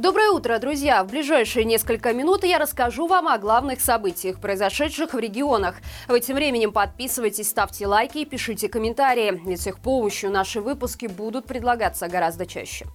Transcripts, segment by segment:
Доброе утро, друзья! В ближайшие несколько минут я расскажу вам о главных событиях, произошедших в регионах. В этим временем подписывайтесь, ставьте лайки и пишите комментарии, ведь с их помощью наши выпуски будут предлагаться гораздо чаще.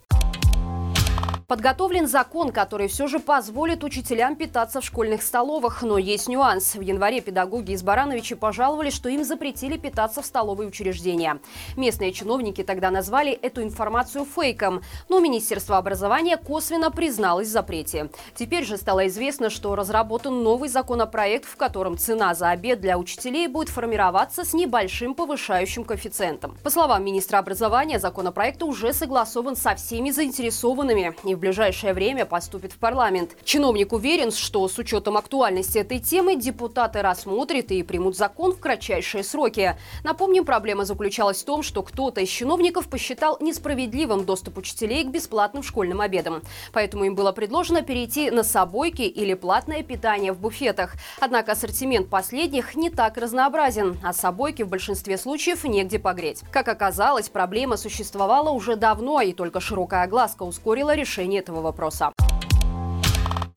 Подготовлен закон, который все же позволит учителям питаться в школьных столовых. Но есть нюанс. В январе педагоги из Барановича пожаловали, что им запретили питаться в столовые учреждения. Местные чиновники тогда назвали эту информацию фейком. Но Министерство образования косвенно призналось в запрете. Теперь же стало известно, что разработан новый законопроект, в котором цена за обед для учителей будет формироваться с небольшим повышающим коэффициентом. По словам министра образования, законопроект уже согласован со всеми заинтересованными. И в ближайшее время поступит в парламент. Чиновник уверен, что с учетом актуальности этой темы депутаты рассмотрят и примут закон в кратчайшие сроки. Напомним, проблема заключалась в том, что кто-то из чиновников посчитал несправедливым доступ учителей к бесплатным школьным обедам. Поэтому им было предложено перейти на собойки или платное питание в буфетах. Однако ассортимент последних не так разнообразен, а собойки в большинстве случаев негде погреть. Как оказалось, проблема существовала уже давно, и только широкая огласка ускорила решение решения этого вопроса.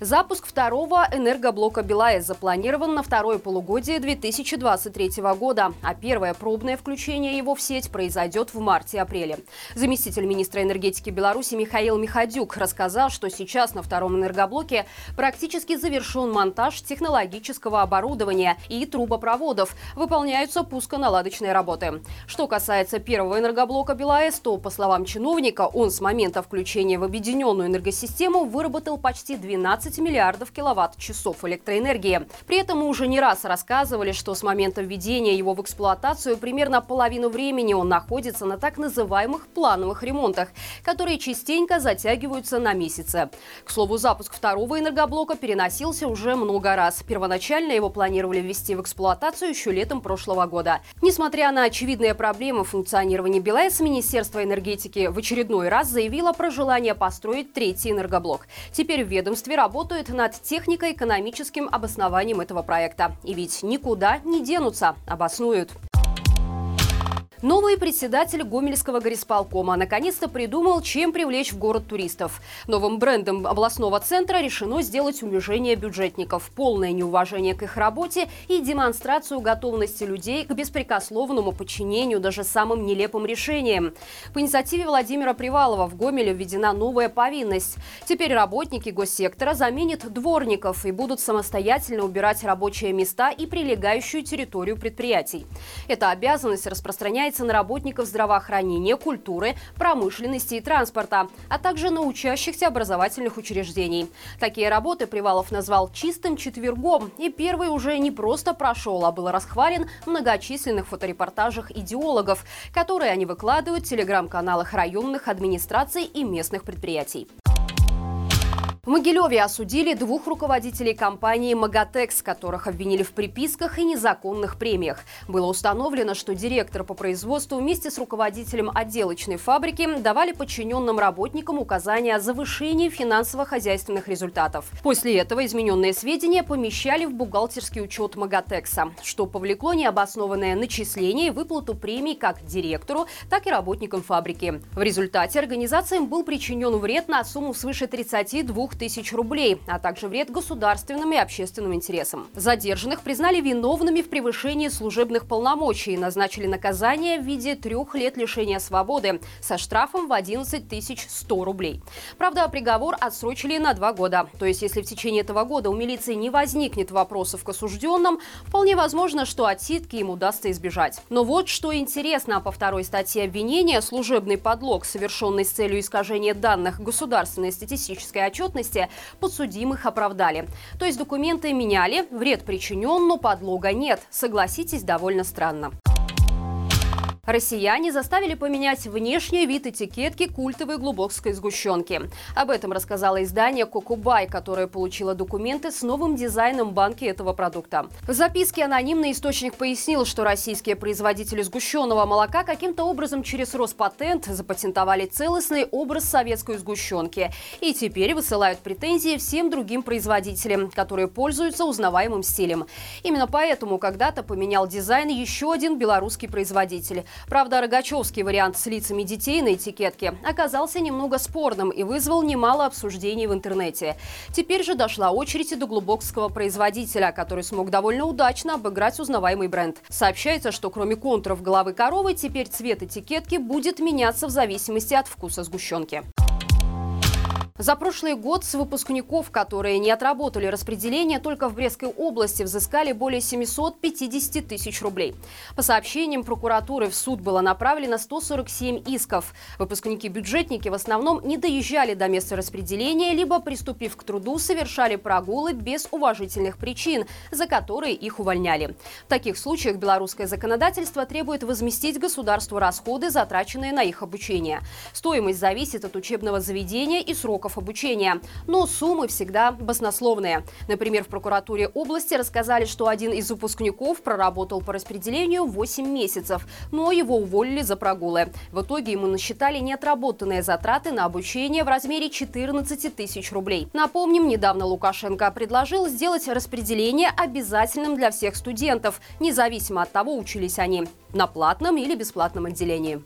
Запуск второго энергоблока «БелАЭС» запланирован на второе полугодие 2023 года, а первое пробное включение его в сеть произойдет в марте-апреле. Заместитель министра энергетики Беларуси Михаил Михадюк рассказал, что сейчас на втором энергоблоке практически завершен монтаж технологического оборудования и трубопроводов. Выполняются пусконаладочные работы. Что касается первого энергоблока «БелАЭС», то, по словам чиновника, он с момента включения в объединенную энергосистему выработал почти 12 15 миллиардов киловатт-часов электроэнергии. При этом мы уже не раз рассказывали, что с момента введения его в эксплуатацию примерно половину времени он находится на так называемых плановых ремонтах, которые частенько затягиваются на месяцы. К слову, запуск второго энергоблока переносился уже много раз. Первоначально его планировали ввести в эксплуатацию еще летом прошлого года. Несмотря на очевидные проблемы функционирования БелАЭС, Министерство энергетики в очередной раз заявило про желание построить третий энергоблок. Теперь в ведомстве работает работают над технико-экономическим обоснованием этого проекта. И ведь никуда не денутся, обоснуют. Новый председатель Гомельского горисполкома наконец-то придумал, чем привлечь в город туристов. Новым брендом областного центра решено сделать унижение бюджетников, полное неуважение к их работе и демонстрацию готовности людей к беспрекословному подчинению даже самым нелепым решениям. По инициативе Владимира Привалова в Гомеле введена новая повинность. Теперь работники госсектора заменят дворников и будут самостоятельно убирать рабочие места и прилегающую территорию предприятий. Эта обязанность распространяется распространяется на работников здравоохранения, культуры, промышленности и транспорта, а также на учащихся образовательных учреждений. Такие работы Привалов назвал «чистым четвергом», и первый уже не просто прошел, а был расхвален в многочисленных фоторепортажах идеологов, которые они выкладывают в телеграм-каналах районных администраций и местных предприятий. В Могилеве осудили двух руководителей компании «Магатекс», которых обвинили в приписках и незаконных премиях. Было установлено, что директор по производству вместе с руководителем отделочной фабрики давали подчиненным работникам указания о завышении финансово-хозяйственных результатов. После этого измененные сведения помещали в бухгалтерский учет «Магатекса», что повлекло необоснованное начисление и выплату премий как директору, так и работникам фабрики. В результате организациям был причинен вред на сумму свыше 32 тысяч рублей, а также вред государственным и общественным интересам. Задержанных признали виновными в превышении служебных полномочий и назначили наказание в виде трех лет лишения свободы со штрафом в 11 100 рублей. Правда, приговор отсрочили на два года. То есть, если в течение этого года у милиции не возникнет вопросов к осужденным, вполне возможно, что отсидки им удастся избежать. Но вот что интересно, по второй статье обвинения служебный подлог, совершенный с целью искажения данных государственной статистической отчетности, ответственности подсудимых оправдали. То есть документы меняли, вред причинен, но подлога нет. Согласитесь, довольно странно. Россияне заставили поменять внешний вид этикетки культовой глубокской сгущенки. Об этом рассказало издание «Кокубай», которое получило документы с новым дизайном банки этого продукта. В записке анонимный источник пояснил, что российские производители сгущенного молока каким-то образом через Роспатент запатентовали целостный образ советской сгущенки и теперь высылают претензии всем другим производителям, которые пользуются узнаваемым стилем. Именно поэтому когда-то поменял дизайн еще один белорусский производитель – Правда, рогачевский вариант с лицами детей на этикетке оказался немного спорным и вызвал немало обсуждений в интернете. Теперь же дошла очередь и до глубокского производителя, который смог довольно удачно обыграть узнаваемый бренд. Сообщается, что кроме контуров головы коровы, теперь цвет этикетки будет меняться в зависимости от вкуса сгущенки. За прошлый год с выпускников, которые не отработали распределение, только в Брестской области взыскали более 750 тысяч рублей. По сообщениям прокуратуры в суд было направлено 147 исков. Выпускники-бюджетники в основном не доезжали до места распределения, либо, приступив к труду, совершали прогулы без уважительных причин, за которые их увольняли. В таких случаях белорусское законодательство требует возместить государству расходы, затраченные на их обучение. Стоимость зависит от учебного заведения и сроков сроков обучения. Но суммы всегда баснословные. Например, в прокуратуре области рассказали, что один из выпускников проработал по распределению 8 месяцев, но его уволили за прогулы. В итоге ему насчитали неотработанные затраты на обучение в размере 14 тысяч рублей. Напомним, недавно Лукашенко предложил сделать распределение обязательным для всех студентов, независимо от того, учились они на платном или бесплатном отделении.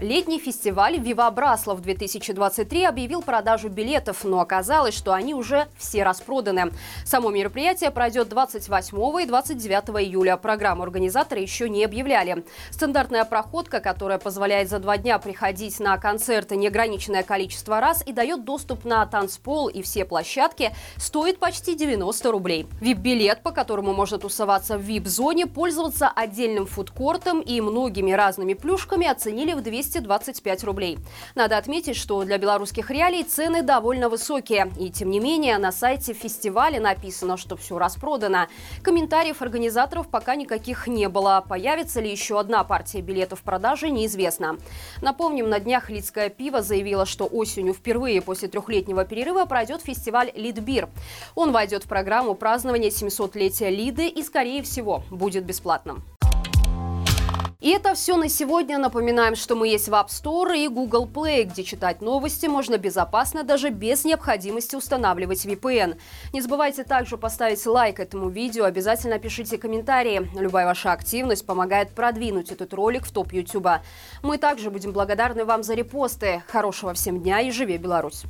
Летний фестиваль «Вива Браслов» 2023 объявил продажу билетов, но оказалось, что они уже все распроданы. Само мероприятие пройдет 28 и 29 июля. Программу организаторы еще не объявляли. Стандартная проходка, которая позволяет за два дня приходить на концерты неограниченное количество раз и дает доступ на танцпол и все площадки, стоит почти 90 рублей. Вип-билет, по которому можно тусоваться в вип-зоне, пользоваться отдельным фудкортом и многими разными плюшками оценили в 200 225 рублей. Надо отметить, что для белорусских реалий цены довольно высокие. И тем не менее, на сайте фестиваля написано, что все распродано. Комментариев организаторов пока никаких не было. Появится ли еще одна партия билетов в продаже, неизвестно. Напомним, на днях Лидское пиво заявило, что осенью впервые после трехлетнего перерыва пройдет фестиваль «Лидбир». Он войдет в программу празднования 700-летия Лиды и, скорее всего, будет бесплатным. И это все на сегодня. Напоминаем, что мы есть в App Store и Google Play, где читать новости можно безопасно, даже без необходимости устанавливать VPN. Не забывайте также поставить лайк этому видео, обязательно пишите комментарии. Любая ваша активность помогает продвинуть этот ролик в топ YouTube. Мы также будем благодарны вам за репосты. Хорошего всем дня и живи Беларусь!